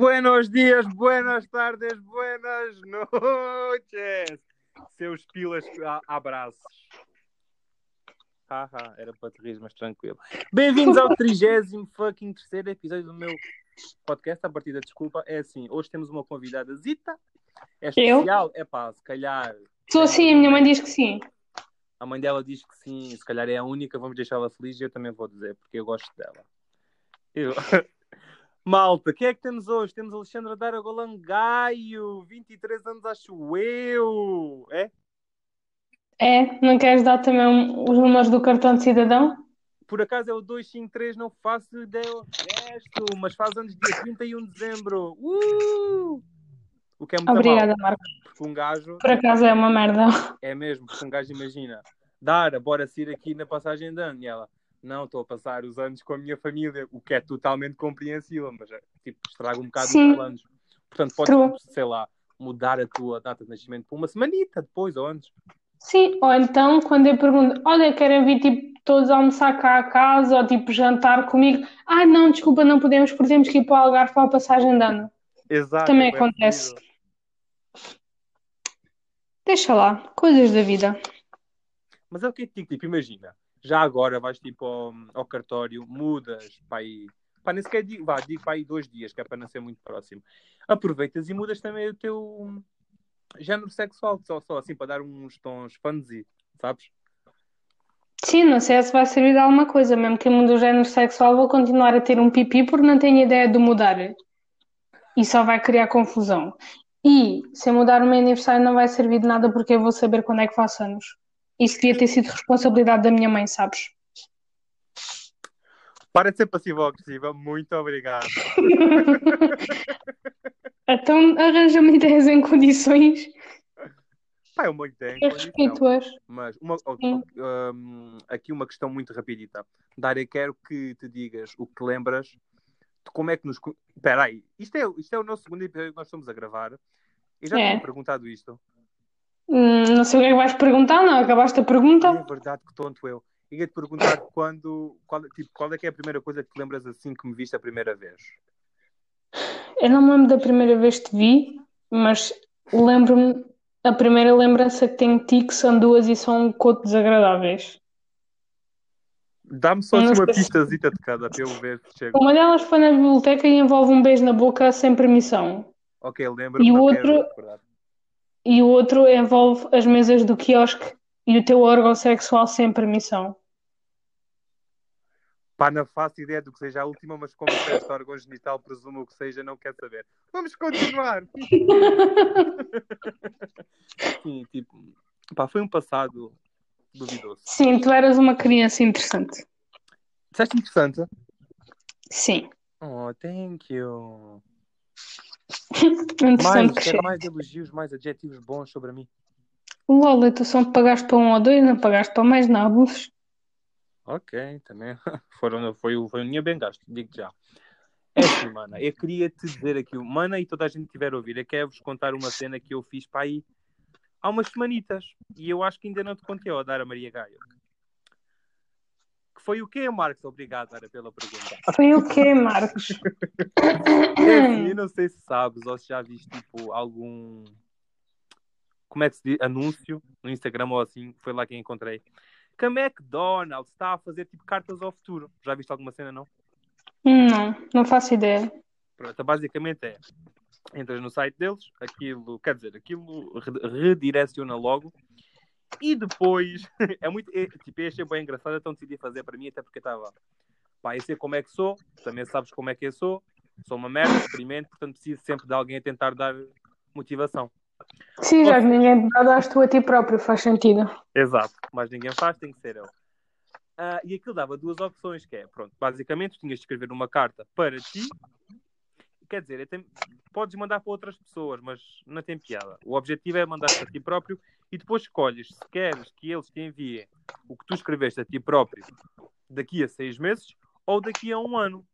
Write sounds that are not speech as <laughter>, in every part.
Buenos dias, buenas tardes, buenas noches. Seus pilas, a- abraços. Haha, era para te rir, mas tranquilo. Bem-vindos ao <laughs> 30 fucking terceiro episódio do meu podcast. A partir da desculpa é assim: hoje temos uma convidada Zita. É especial, é pá, se calhar. Sou assim, a minha mãe diz que sim. A mãe dela diz que sim, se calhar é a única, vamos deixá-la feliz e eu também vou dizer, porque eu gosto dela. Eu... <laughs> Malta, quem é que temos hoje? Temos Alexandra Dara Golangaio, 23 anos, acho eu. É? É, não queres dar também os números do cartão de cidadão? Por acaso é o 253, não faço ideia o resto, mas faz anos dia 31 de dezembro. Uh! O que é muito Obrigada, mal, Marcos. porque um gajo, Por acaso é uma merda. é mesmo, porque um gajo imagina, Dara, bora sair aqui na passagem de ano, e ela, não, estou a passar os anos com a minha família, o que é totalmente compreensível, mas é, tipo, estraga um bocado Sim. os planos. Portanto, podes, True. sei lá, mudar a tua data de nascimento por uma semanita depois ou antes. Sim, ou então quando eu pergunto, olha, querem vir tipo todos almoçar cá a casa ou tipo jantar comigo? Ah, não, desculpa, não podemos, porque temos que ir para o Algarve para a passagem de ano. Exato. Também é acontece. possível. Deixa lá, coisas da vida. Mas é o que eu te digo, tipo, imagina, já agora vais tipo ao, ao cartório, mudas para aí, pá, nem sequer digo, vá, digo para aí dois dias, que é para não ser muito próximo. Aproveitas e mudas também o teu género sexual, só, só assim para dar uns tons fantasy, sabes? Sim, não sei se vai servir de alguma coisa, mesmo que eu mude o género sexual, vou continuar a ter um pipi porque não tenho ideia de mudar. E só vai criar confusão. E se eu mudar o meu aniversário não vai servir de nada porque eu vou saber quando é que faço anos. Isso devia ter sido responsabilidade da minha mãe, sabes? Para de ser passivo-agressiva, muito obrigado. <laughs> Então arranja-me ideias em condições Pá, é uma ideia em que condição. respeituas. Mas uma, um, aqui uma questão muito rapidita. Dária, quero que te digas o que lembras de como é que nos. Espera aí, isto é, isto é o nosso segundo episódio que nós estamos a gravar. Eu já É. tinha perguntado isto. Hum, não sei o que é que vais perguntar, não? Acabaste a É pergunta? verdade, que tonto eu. Ia-te perguntar <laughs> quando, qual, tipo, qual é que é a primeira coisa que te lembras assim que me viste a primeira vez? Eu não me lembro da primeira vez que te vi, mas lembro-me. A primeira lembrança que tenho de ti que são duas e são um coto desagradáveis. Dá-me só uma pistazita de cada para eu ver se chego. Uma delas foi na biblioteca e envolve um beijo na boca sem permissão. Ok, lembro-me. E o quero outro- recordar. E o outro envolve as mesas do quiosque e o teu órgão sexual sem permissão. Pá, não faço ideia do que seja a última, mas como disseste órgão genital, presumo que seja, não quero saber. Vamos continuar. <laughs> Sim, tipo, pá, foi um passado duvidoso. Sim, tu eras uma criança interessante. Disseste interessante? Sim. Oh, thank you. <laughs> Mais, quero mais elogios, mais adjetivos bons sobre mim. Lola, tu só pagaste para um ou dois, não pagaste para mais nabos. Ok, também <laughs> foram, foi, o- foi um dinheiro bem gasto, digo já. É assim, mana, eu queria te dizer aqui, mana, e toda a gente que estiver a ouvir, eu quero-vos contar uma cena que eu fiz para aí há umas semanitas, e eu acho que ainda não te contei, ó, Dara Maria Gaio. Foi o quê, Marcos? Obrigado, Dara, pela pergunta. Foi o quê, Marcos? É eu não sei se sabes ou se já viste, tipo, algum... Como é que se diz? Anúncio no Instagram ou assim, foi lá que encontrei. Que a McDonald's está a fazer, tipo, cartas ao futuro. Já viste alguma cena, não? Não, não faço ideia. Pronto, basicamente é entras no site deles, aquilo, quer dizer, aquilo re- redireciona logo e depois <laughs> é muito, é, tipo, eu achei bem engraçado, então decidi fazer para mim, até porque estava, pá, eu sei como é que sou, também sabes como é que eu sou, sou uma merda, experimento, portanto preciso sempre de alguém a tentar dar motivação. Sim, já ninguém dá, dás tu a ti próprio, faz sentido. Exato, mas ninguém faz, tem que ser eu. Ah, e aquilo dava duas opções, que é, pronto, basicamente tu tinhas de escrever uma carta para ti, quer dizer, eu tenho- podes mandar para outras pessoas, mas não tem piada. O objetivo é mandar para ti próprio e depois escolhes se queres que eles te enviem o que tu escreveste a ti próprio daqui a seis meses ou daqui a um ano.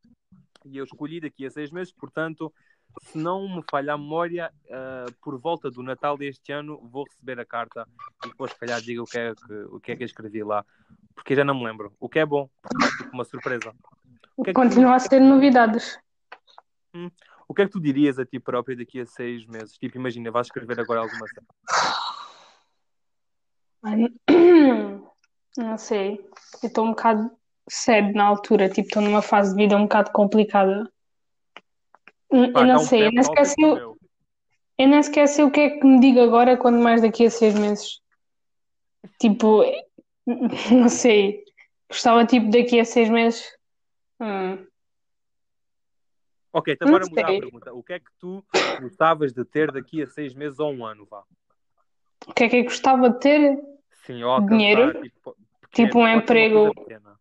E eu escolhi daqui a seis meses, portanto, se não me falha a memória, ah, por volta do Natal deste ano vou receber a carta e depois se calhar diga o que é que, o que, é que eu escrevi lá. Porque já não me lembro. O que é bom, porque é tipo uma surpresa. O que é que a ser novidades. O que é que tu dirias a ti próprio daqui a seis meses? Tipo, imagina, vais escrever agora alguma cena. <clears throat> Não sei. Eu estou um bocado sad na altura. Tipo, estou numa fase de vida um bocado complicada. Eu Pá, não dá um sei. Eu talk esqueci, o- eu. eu nem esqueci o que é que me diga agora, quando mais daqui a seis meses. Tipo, <laughs> não sei. Gostava, tipo, daqui a seis meses. Hum, Ok, então agora mudar a pergunta. O que é que tu gostavas de ter daqui a seis meses ou um ano, vá? O que é que eu gostava de ter? Sim, alcançar, Dinheiro. tipo, pequeno. Tipo um emprego. coisa.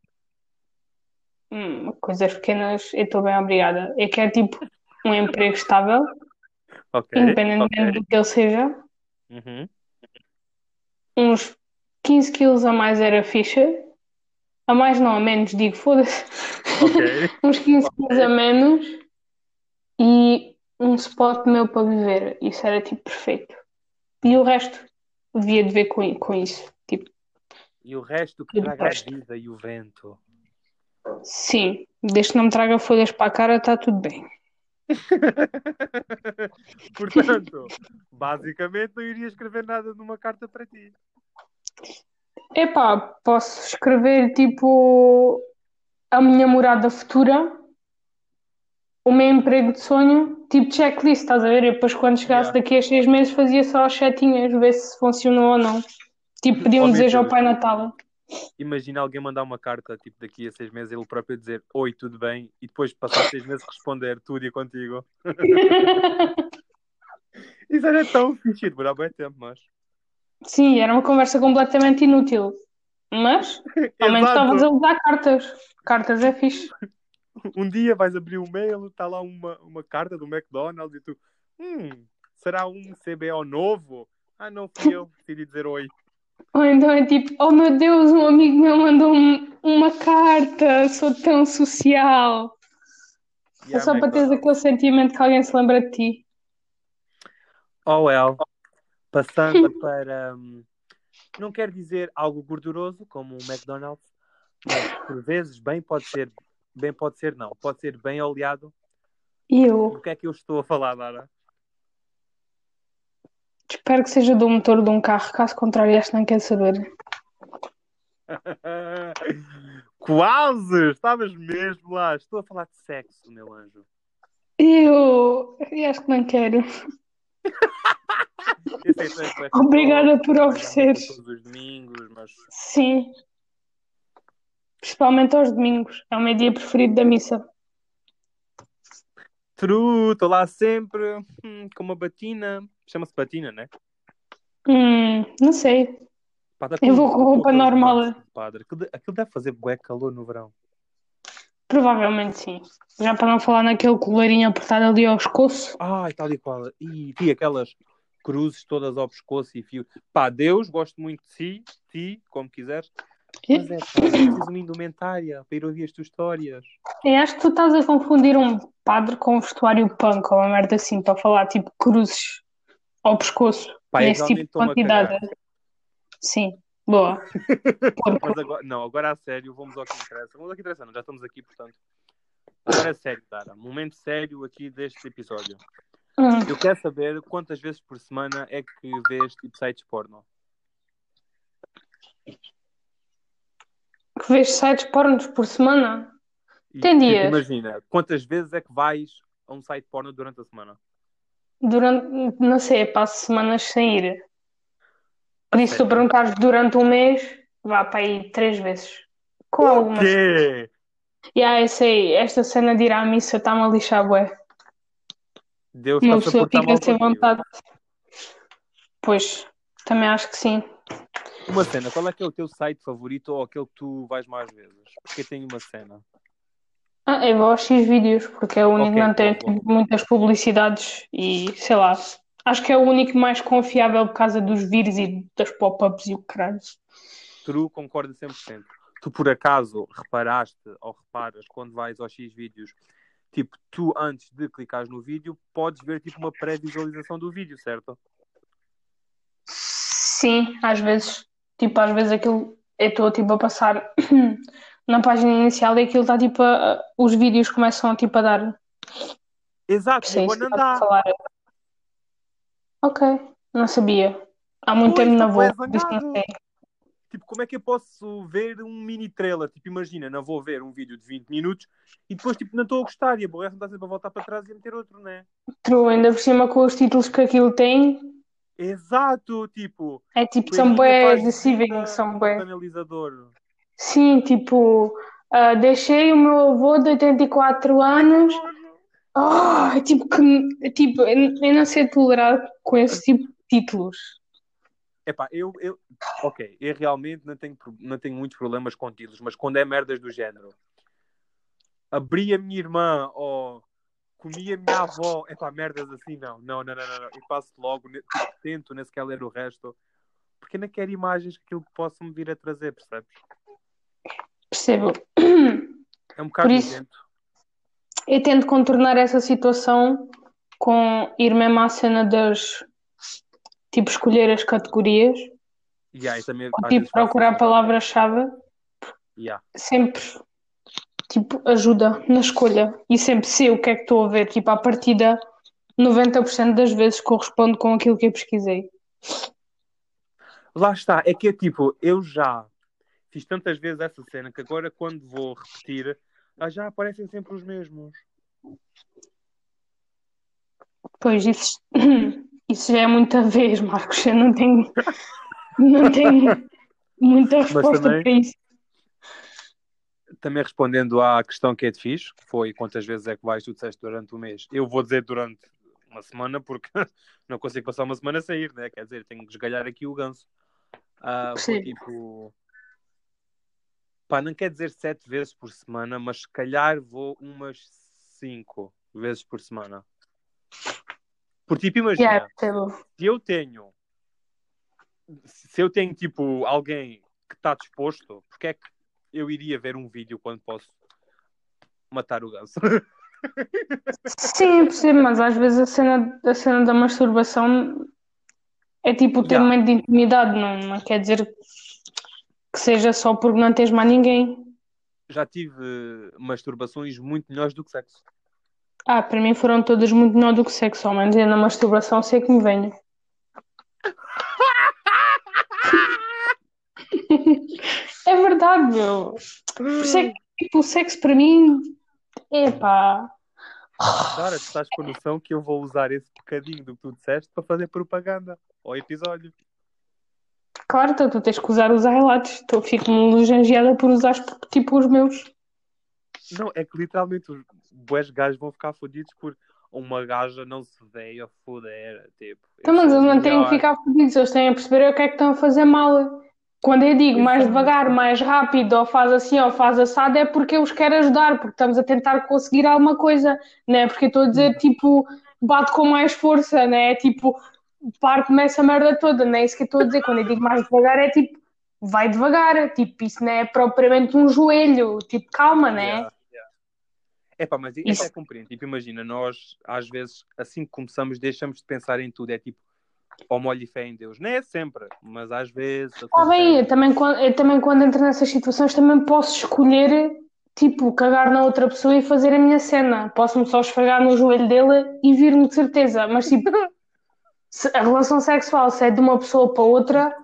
Hum, coisas pequenas, eu estou bem obrigada. Eu quero, tipo, um emprego estável, Ok, independentemente ok. do que ele seja. Uhum. Uns 15 quilos a mais era ficha. A mais não, a menos, digo, foda-se. Ok. <laughs> Uns 15 quilos a menos. E um spot meu para viver. Isso era, tipo, perfeito. E o resto, devia de ver com, com isso. Tipo, E o resto que traga a resto. vida e o vento. sim, desde que não me traga folhas para a cara, está tudo bem. <laughs> Portanto, basicamente não iria escrever nada numa carta para ti. Epá, posso escrever tipo a minha morada futura, o meu emprego de sonho, tipo checklist, estás a ver? E depois quando chegasse Yeah. daqui a seis meses fazia só as setinhas, ver se funcionou ou não. Tipo, pedir um desejo ao. Pai Natal. Imagina alguém mandar uma carta, tipo, daqui a seis meses, ele próprio dizer Oi, tudo bem? E depois, passar seis meses, responder tudo e contigo. <laughs> Isso era tão fixe, demorava bem tempo, mas. Sim, era uma conversa completamente inútil. Mas, ao menos estavas a usar cartas. Cartas é fixe. <laughs> Um dia vais abrir o mail, está lá uma, uma carta do McDonald's e tu, hum, será um CBO novo? Ah, não fui eu, decidi dizer oi. Ou então é tipo, oh meu Deus, um amigo meu mandou uma carta, sou tão social. É Yeah, só para teres aquele sentimento que alguém se lembra de ti. Oh well, passando <laughs> para. hum, não quer dizer algo gorduroso, como o McDonald's, mas por vezes bem pode ser, bem pode ser não, pode ser bem oleado. E eu Do que é que eu estou a falar, Dara? espero que seja do motor de um carro, caso contrário, este não quer saber. <laughs> Quase! Estavas mesmo lá. Estou a falar de sexo, meu anjo. Eu, eu acho que não quero. <laughs> És bué Obrigada por missa todos os domingos, mas Sim. Principalmente aos domingos. É o meu dia preferido da missa. True, estou lá sempre hum, com uma batina. Chama-se batina, né? Hum, não sei. Pá, Eu vou com roupa normal. Padre. Aquilo, aquilo deve fazer bué calor no verão. Provavelmente sim. Já para não falar naquele coleirinho apertado ali ao pescoço. Ai, tal e qual. E tinha aquelas cruzes todas ao pescoço e fio. Pá, Deus, gosto muito de si, ti, como quiseres. Mas é, eu preciso uma indumentária para ir ouvir as tuas histórias. Eu acho que tu estás a confundir um padre com um vestuário punk ou uma merda assim, para falar tipo cruzes ao pescoço. Pá, nesse tipo de quantidade. Sim, boa. <laughs> Agora, não, agora a sério, vamos ao que interessa. Vamos ao que interessa, não, já estamos aqui, portanto. Agora é sério, Tara. Momento sério aqui deste episódio. Hum, Eu quero saber quantas vezes por semana é que vês tipo sites porno. Que vês sites pornos por semana? E, Tem tipo, dias. imagina, quantas vezes é que vais a um site porno durante a semana? Durante, não sei, passo semanas sem ir. Por isso, se tu perguntares durante um mês, vá para aí três vezes. Com algumas. quê? E ah, eu sei, esta cena de ir à missa está-me a lixar, bué. Deus Uma pessoa fica sem vontade. Pois, também acho que sim. Uma cena, qual é que é o teu site favorito ou aquele que tu vais mais vezes? Porque tenho uma cena. Ah, eu vou aos X vídeos, porque é o único que não tem tipo, muitas publicidades e sei lá. Acho que é o único mais confiável por causa dos vírus e das pop-ups e o caralho. True, concordo 100%. Tu por acaso reparaste ou reparas quando vais aos X vídeos, tipo, tu antes de clicares no vídeo, podes ver tipo uma pré-visualização do vídeo, certo? Sim, às vezes. Tipo, às vezes aquilo. Eu estou tipo a passar <clears throat> na página inicial e aquilo está tipo a, os vídeos começam tipo a dar. Exato, Sim, e agora isso não que estás a dá. falar. Ok, não sabia. Há muito Pois, tempo não vou. não. Tipo, como é que eu posso ver um mini trailer? Tipo, imagina, não vou ver um vídeo de 20 minutos e depois, tipo, não estou a gostar e aborrece-me estar sempre a voltar para trás e a meter outro, né? True, ainda por cima com os títulos que aquilo tem, Exato, tipo, é tipo, Coelhinha são deceiving, visita são canalizador. Sim, tipo, ah, deixei o meu avô de 84 anos. Oh, é tipo que, é tipo, eu não sei tolerar com esse tipo de títulos. Epá, eu, eu, ok, eu realmente não tenho, não tenho muitos problemas com títulos, mas quando é merdas do género, abri a minha irmã ou comi a minha avó, epá, merdas assim, não, não, não, não, não, não. eu passo logo, tipo, tento, nem sequer ler o resto, porque não quero imagens que aquilo possa me vir a trazer, percebes? Percebo. É um bocado Por isso-. Eu tento contornar essa situação com ir mesmo à cena das, tipo, escolher as categorias, Yeah, eu também, tipo, procurar a palavra-chave, Yeah. sempre, tipo, ajuda na escolha. E sempre sei o que é que estou a ver, tipo, à partida, 90% das vezes corresponde com aquilo que eu pesquisei. Lá está, é que é tipo, eu já fiz tantas vezes essa cena que agora quando vou repetir, ah, já aparecem sempre os mesmos. Pois, isso, <clears throat> isso já é muita vez, Marcos. Eu não tenho, não tenho <laughs> muita resposta também- para isso. Também respondendo à questão que é te fiz, que foi quantas vezes é que vais, tu disseste durante o mês. Eu vou dizer durante uma semana, porque <laughs> não consigo passar uma semana a sair, né? Quer dizer, tenho que esgalhar aqui o ganso. Ah, vou Sim. tipo. Pá, não quer dizer sete vezes por semana, mas se calhar vou umas cinco vezes por semana. Por tipo, imagina. Yeah, se eu tenho se eu tenho tipo alguém que está disposto, porque é que eu iria ver um vídeo quando posso matar o ganso? Sim, percebo, mas às vezes a cena, a cena da masturbação é tipo ter Yeah. momento de intimidade, não, não quer dizer que seja só porque não tens mais ninguém. Já tive masturbações muito melhores do que sexo. Ah, para mim foram todas muito melhor do que sexo, ao menos eu na masturbação sei que me venho. <laughs> <laughs> É verdade, meu. Por isso é que tipo, o sexo para mim, epá, Cara, tu estás com noção que eu vou usar esse bocadinho do que tu disseste para fazer propaganda ao episódio. claro, então tu tens que usar os highlights. Estou, fico-me lisonjeada por usar tipo os meus. Não, é que literalmente os bués gajos vão ficar fodidos por uma gaja não se veio a foder. Tipo, Então, mas sou eles não têm que ficar fodidos, eles têm a perceber o que é que estão a fazer mal. Quando eu digo mais devagar, mais rápido, ou faz assim, ou faz assado, é porque eu os quero ajudar, porque estamos a tentar conseguir alguma coisa, não é? Porque eu estou a dizer, tipo, bate com mais força, não é? Tipo, parte-me essa merda toda, não é isso que eu estou a dizer. Quando eu digo mais devagar, é tipo, vai devagar, tipo, isso não é propriamente um joelho, tipo, calma, não é? Yeah, yeah. Epá, mas Isso. isso é compreendo. Tipo, imagina, nós às vezes, assim que começamos, deixamos de pensar em tudo. É tipo, ao molho e fé em Deus. Não é sempre, mas às vezes. Está bem, eu também, quando- eu também quando entro nessas situações também posso escolher, tipo, cagar na outra pessoa e fazer a minha cena. Posso-me só esfregar no joelho dele e vir-me de certeza. Mas, tipo, <laughs> se a relação sexual se é de uma pessoa para outra,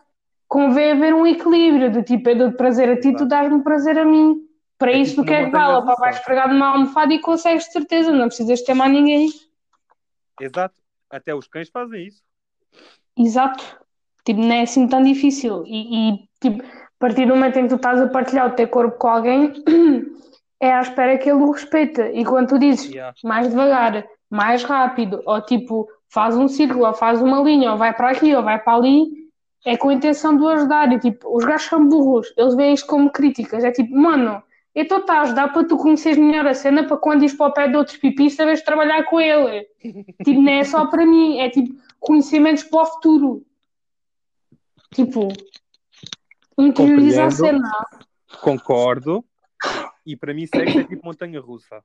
convém haver um equilíbrio, de tipo, eu dou-te prazer a ti, tu dás-me prazer a mim. Para É isso, tipo queres uma montanha bala, pá, russa. vais esfregar numa almofada e consegues de certeza, não precisas ter mais ninguém. Exato. Até os cães fazem isso. Exato. Tipo, não é assim tão difícil. E, e, tipo, a partir do momento em que tu estás a partilhar o teu corpo com alguém, <clears throat> é à espera que ele o respeite. E quando tu dizes Yeah. mais devagar, mais rápido, ou tipo, faz um círculo, ou faz uma linha, ou vai para aqui, ou vai para ali, é com a intenção de o ajudar. E tipo, os gajos são burros, eles veem isto como críticas. É tipo, mano, eu estou-te a ajudar para tu conheceres melhor a cena, para quando ires para o pé de outros pipis, saberes trabalhar com ele. <laughs> Tipo, não é só para mim, é tipo conhecimentos para o futuro. Tipo, interiorizar a cena. Concordo. E para mim, sexo é tipo montanha russa.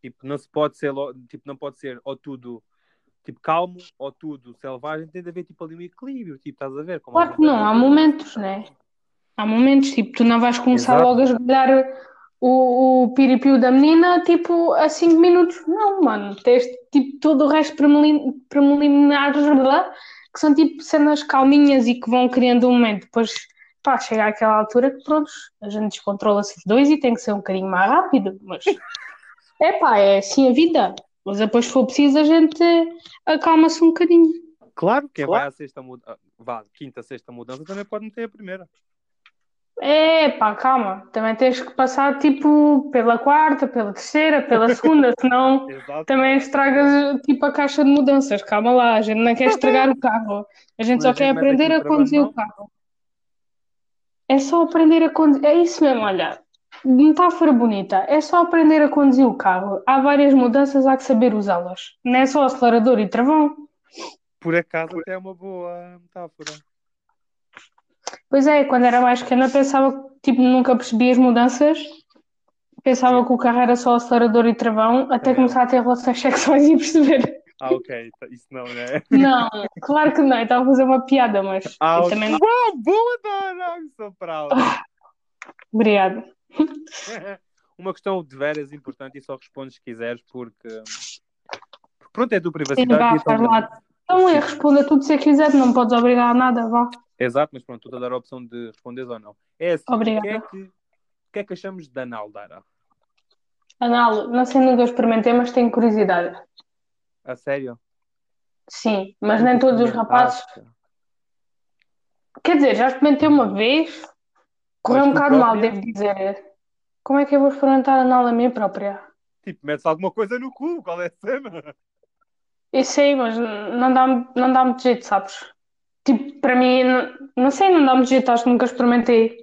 Tipo, não se pode ser, tipo, não pode ser ou tudo tipo calmo ou tudo selvagem. Tem de haver tipo ali um equilíbrio. Tipo, estás a ver? Como Claro que não, há russa. momentos, né? Há momentos, tipo, tu não vais começar Exato. logo a esgalhar o, o piripiu da menina, tipo, a 5 minutos. Não, mano, tens tipo todo o resto preliminares, blá, que são tipo cenas calminhas e que vão criando um momento. Depois, pá, chega àquela altura que, pronto, a gente descontrola-se os dois e tem que ser um bocadinho mais rápido, mas <laughs> é pá, é assim a vida. Mas depois, se for preciso, a gente acalma-se um bocadinho. Claro, quem Claro. vai à sexta mudança, vá, quinta, sexta mudança também pode meter a primeira. É pá, calma, também tens que passar tipo pela quarta, pela terceira, pela <laughs> segunda, senão também estragas tipo a caixa de mudanças. Calma lá, a gente não quer estragar o carro, a gente Mas só a quer gente mete aprender aqui a conduzir o carro. É só aprender a conduzir, é isso mesmo, olha, metáfora bonita, é só aprender a conduzir o carro. Há várias mudanças, há que saber usá-las. Não é só acelerador e travão. Por acaso até é uma boa metáfora. Pois é, quando era mais pequena pensava que tipo, nunca percebia as mudanças, pensava que o carro era só acelerador e travão, até Também começar a ter relações <laughs> sexuais e perceber. Ah, ok, isso não, né? <laughs> Não, claro que não, eu estava a fazer uma piada, mas Ah, eu ok. também não. Uau, boa, Dora! Sou proud. Obrigada. <laughs> Uma questão de veras importante e só respondes se quiseres porque, pronto, é a tua Sim, privacidade vá, então. Então, eu respondo a tudo se quiser, não podes obrigar a nada, vá. Exato, mas pronto, estou a dar a opção de responderes ou não. É assim, o que Obrigada. é que, o que é que achamos de anal, Dara? Anal, não sei, nunca experimentei, mas tenho curiosidade. A sério? Sim, mas nem todos os rapazes. Quer dizer, já experimentei uma vez, correu um bocado mal, devo dizer. Como é que eu vou experimentar anal a mim própria? Tipo, metes alguma coisa no cu, qual é a cena? Eu sei, mas não dá, não dá muito jeito, sabes? Tipo, para mim, não, não sei, não dá muito jeito. Acho que nunca experimentei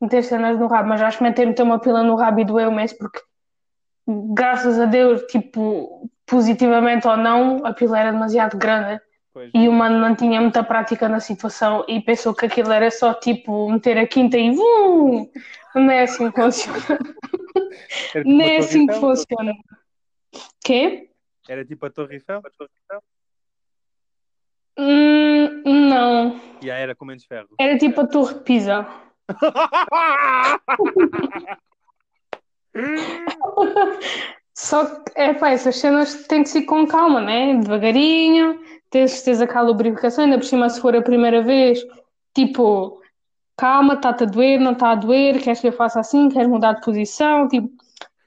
meter cenas no rabo, mas já experimentei meter uma pila no rabo e doeu imenso porque, graças a Deus, tipo, positivamente ou não, a pila era demasiado grande Pois, e o mano não tinha muita prática na situação e pensou que aquilo era só tipo meter a quinta e vum! Não é assim que funciona. <laughs> tipo Não a é assim que funciona. Quê? Era tipo a Torre Eiffel? Hum, não. E aí era com menos ferro. Era tipo a Torre de Pisa. <laughs> Só que, é pá, essas cenas têm que ser com calma, né? Devagarinho, ter certeza que há lubrificação, ainda por cima, se for a primeira vez, tipo, calma, está-te a doer, não está a doer, queres que eu faça assim, queres mudar de posição, tipo,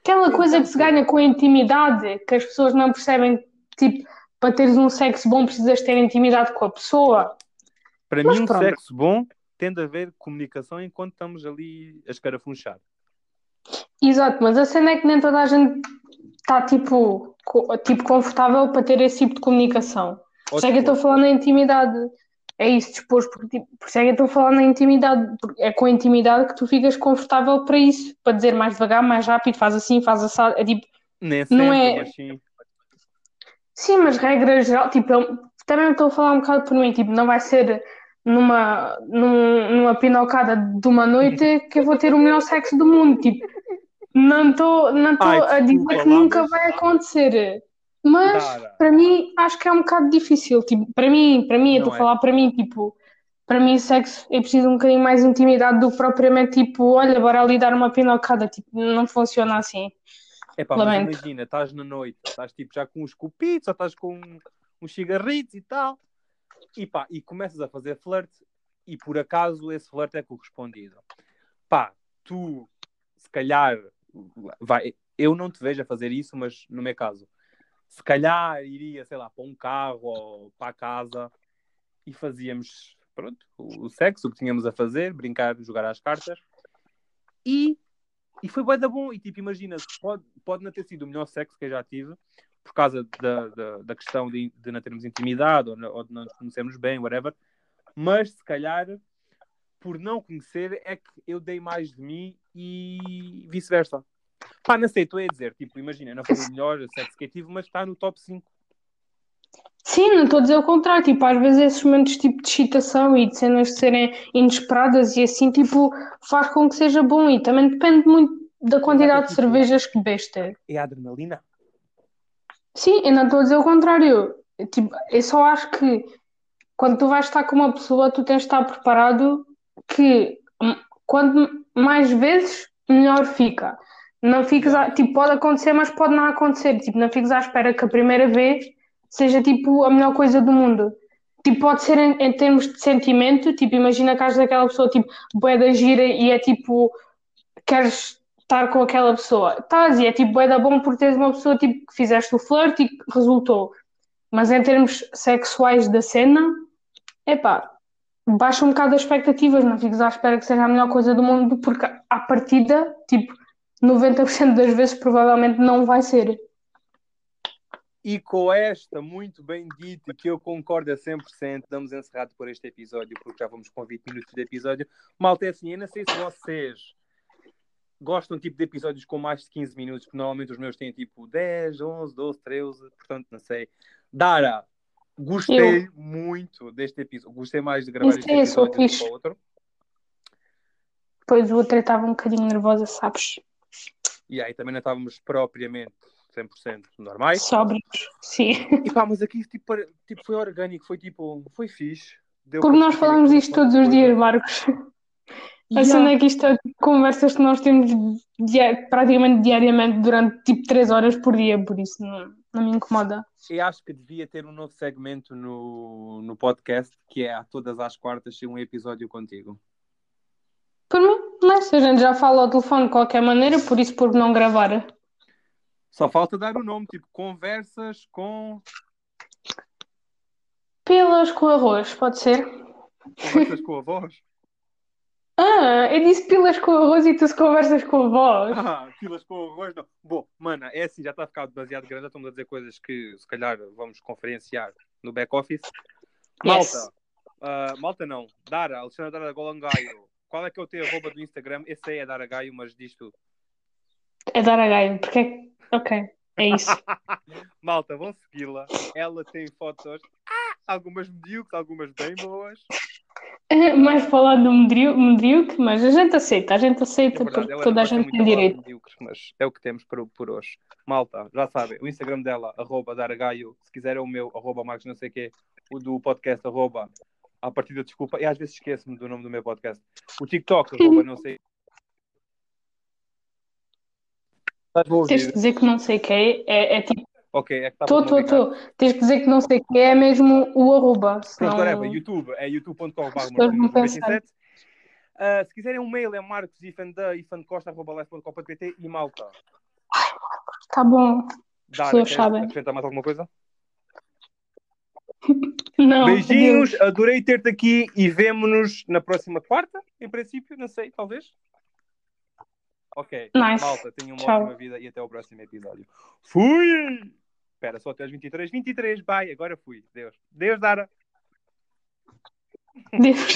aquela coisa que se ganha com a intimidade, que as pessoas não percebem, tipo, para teres um sexo bom precisas ter intimidade com a pessoa. Para Mas mim, um pronto. sexo bom tende a haver comunicação enquanto estamos ali a escarafunchar. Exato, mas a cena é que nem toda a gente está, tipo, tipo, confortável para ter esse tipo de comunicação. Por isso é que eu estou a falar na intimidade. É isso, dispor, porque, tipo, por isso é que eu estou a falar na intimidade. É com a intimidade que tu ficas confortável para isso, para dizer mais devagar, mais rápido, faz assim, faz assado. É tipo, Nem sempre, Não é- sim. sim, mas regra geral, tipo, eu também estou a falar um bocado por mim, tipo, não vai ser numa, num- numa pinocada de uma noite <laughs> que eu vou ter o melhor sexo do mundo, tipo, não estou não Ai, a dizer desculpa que nunca vai acontecer, mas Dara. para mim acho que é um bocado difícil, tipo, para mim, para mim, eu estou a é. falar para mim, tipo, para mim sexo é preciso um bocadinho mais de intimidade do que propriamente, tipo, olha, bora ali dar uma pinocada, tipo, não funciona assim. Epá, mas Lamento. imagina, estás na noite, estás tipo já com uns cupitos, ou estás com uns cigarritos e tal, e pá, e começas a fazer flerte, e por acaso esse flerte é correspondido. Pá, tu, se calhar, vai, eu não te vejo a fazer isso, mas no meu caso, se calhar iria, sei lá, para um carro ou para a casa e fazíamos, pronto, o, sexo, o que tínhamos a fazer, brincar, jogar às cartas, e e foi bué da bom. E tipo, imagina, pode, pode não ter sido o melhor sexo que eu já tive, por causa da, da, da questão de, de não termos intimidade ou, ou de não nos conhecermos bem, whatever. Mas se calhar, por não conhecer, é que eu dei mais de mim e vice-versa. Pá, não sei, estou a dizer, tipo, imagina, não foi o melhor sexo que tive, mas está no top 5. Sim, não estou a dizer o contrário, tipo, às vezes esses momentos tipo de excitação e de cenas de serem inesperadas e assim, tipo, faz com que seja bom e também depende muito da quantidade de cervejas que bebeste. É a adrenalina. Sim, eu não estou a dizer o contrário. Eu, Tipo, eu só acho que quando tu vais estar com uma pessoa, tu tens de estar preparado que hum, quando mais vezes, melhor fica. Não fiques, à, tipo, pode acontecer, mas pode não acontecer. Tipo, não fiques à espera que a primeira vez seja, tipo, a melhor coisa do mundo. Tipo, pode ser em, em termos de sentimento, tipo, imagina que has daquela pessoa, tipo, bué da gira e é tipo, queres estar com aquela pessoa. Estás e é tipo, bué da bom por teres uma pessoa, tipo, que fizeste o flirt e resultou. Mas em termos sexuais da cena, epá, baixa um bocado as expectativas, não fiques à espera que seja a melhor coisa do mundo, porque à partida, tipo, 90% das vezes provavelmente não vai ser. E com esta, muito bem dito, que eu concordo a 100%, damos encerrado por este episódio, porque já vamos com 20 minutos de episódio. Malta, é assim, eu não sei se vocês gostam tipo de episódios com mais de 15 minutos, que normalmente os meus têm tipo 10, 11, 12, 13, portanto, não sei. Dara, gostei eu... muito deste episódio, gostei mais de gravar este episódio do que o outro. Pois o outro estava um bocadinho nervosa, sabes? E aí também não estávamos propriamente 100% normais. Sóbrios, sim. E pá, mas aqui tipo, tipo, foi orgânico, foi tipo, foi fixe. Deu Porque nós falamos isto todos os dias, Marcos. A cena é que isto é conversas que nós temos dia praticamente diariamente durante tipo 3 horas por dia, por isso não, não me incomoda. Eu acho que devia ter um novo segmento no, no podcast que é a todas as quartas um episódio contigo. Por mim, mas a gente já fala ao telefone de qualquer maneira, por isso por não gravar. Só falta dar o nome, tipo conversas com. Pilas com arroz, pode ser? Conversas com arroz? <laughs> Ah, eu disse pilas com arroz e tu se conversas com a voz. Ah, pilas com arroz não. Bom, mana, é assim, já está a ficar demasiado grande, estamos a dizer coisas que se calhar vamos conferenciar no back-office. Malta, yes. uh, malta não, Dara, Alexandra Dara Golangaio, qual é que é o teu arroba do Instagram? Esse aí é Dara Gaio, mas diz tu. É Dara Gaio, porque é... Ok, é isso. <laughs> malta, vão segui-la. Ela tem fotos, ah, algumas medíocres, algumas bem boas. <laughs> Mais falar do medíocre, mas a gente aceita, a gente aceita é porque toda a gente tem direito. Mas é o que temos por, por hoje. Malta, já sabem, o Instagram dela, arroba Dargaio, se quiser é o meu, arroba Marcos não sei o quê, o do podcast, arroba a partir da desculpa, e às vezes esqueço-me do nome do meu podcast. O TikTok, arroba não sei. Tens de dizer que não sei o que é, é, é tipo Ok, é que Estou, estou, estou. Tens que dizer que não sei o que é mesmo o arroba. Senão... Pronto, agora é YouTube, é youtube.com.br uh, Se quiserem um mail é marcosifanda.costa.pt e malta. Tá bom. As pessoas sabem. Acrescentar mais alguma coisa? Não. Beijinhos, adeus. adorei ter-te aqui e vemo-nos na próxima quarta, em princípio, não sei, talvez. Ok. Nice. Malta, tenham uma Tchau. ótima vida e até o próximo episódio. Fui! Espera, só até às 23. 23, bye. Agora fui. Deus. Deus, Dara. Deus.